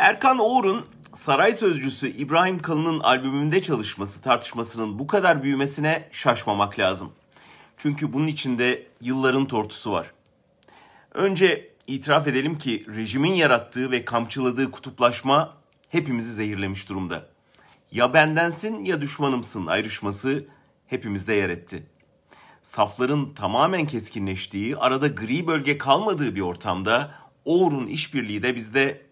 Erkan Oğur'un saray sözcüsü İbrahim Kalın'ın albümünde çalışması tartışmasının bu kadar büyümesine şaşmamak lazım. Çünkü bunun içinde yılların tortusu var. Önce itiraf edelim ki rejimin yarattığı ve kamçıladığı kutuplaşma hepimizi zehirlemiş durumda. Ya bendensin ya düşmanımsın ayrışması hepimizde yer etti. Safların tamamen keskinleştiği, arada gri bölge kalmadığı bir ortamda Oğur'un işbirliği de bizde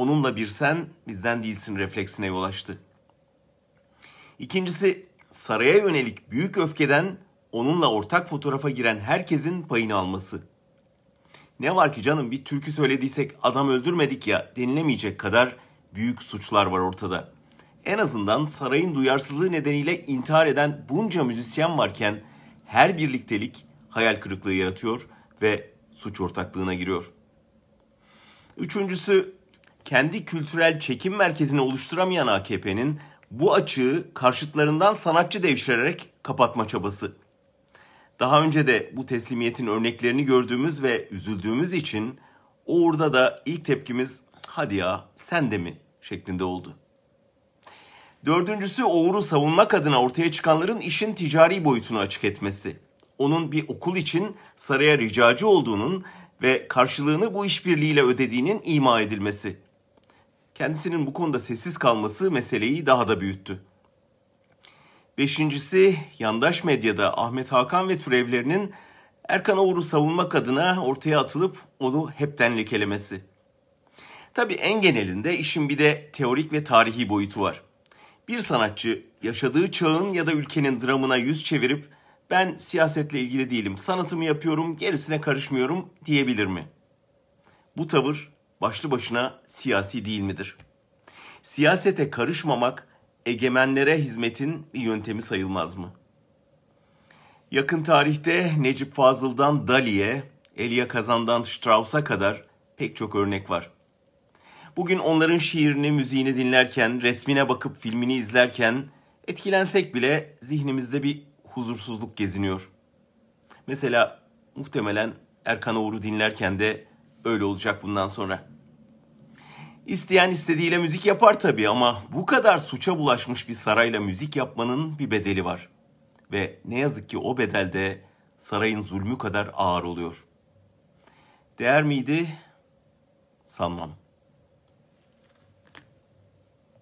onunla bir sen bizden değilsin refleksine yol açtı. İkincisi saraya yönelik büyük öfkeden onunla ortak fotoğrafa giren herkesin payını alması. Ne var ki canım bir türkü söylediysek adam öldürmedik ya denilemeyecek kadar büyük suçlar var ortada. En azından sarayın duyarsızlığı nedeniyle intihar eden bunca müzisyen varken her birliktelik hayal kırıklığı yaratıyor ve suç ortaklığına giriyor. Üçüncüsü kendi kültürel çekim merkezini oluşturamayan AKP'nin bu açığı karşıtlarından sanatçı devşirerek kapatma çabası. Daha önce de bu teslimiyetin örneklerini gördüğümüz ve üzüldüğümüz için orada da ilk tepkimiz hadi ya sen de mi şeklinde oldu. Dördüncüsü Oğur'u savunmak adına ortaya çıkanların işin ticari boyutunu açık etmesi. Onun bir okul için saraya ricacı olduğunun ve karşılığını bu işbirliğiyle ödediğinin ima edilmesi. Kendisinin bu konuda sessiz kalması meseleyi daha da büyüttü. Beşincisi yandaş medyada Ahmet Hakan ve türevlerinin Erkan Oğur'u savunmak adına ortaya atılıp onu hepten lekelemesi. Tabi en genelinde işin bir de teorik ve tarihi boyutu var. Bir sanatçı yaşadığı çağın ya da ülkenin dramına yüz çevirip ben siyasetle ilgili değilim, sanatımı yapıyorum, gerisine karışmıyorum diyebilir mi? Bu tavır başlı başına siyasi değil midir? Siyasete karışmamak egemenlere hizmetin bir yöntemi sayılmaz mı? Yakın tarihte Necip Fazıl'dan Dali'ye, Elia Kazan'dan Strauss'a kadar pek çok örnek var. Bugün onların şiirini, müziğini dinlerken, resmine bakıp filmini izlerken etkilensek bile zihnimizde bir huzursuzluk geziniyor. Mesela muhtemelen Erkan Oğur'u dinlerken de öyle olacak bundan sonra. İsteyen istediğiyle müzik yapar tabii ama bu kadar suça bulaşmış bir sarayla müzik yapmanın bir bedeli var. Ve ne yazık ki o bedel de sarayın zulmü kadar ağır oluyor. Değer miydi? Sanmam.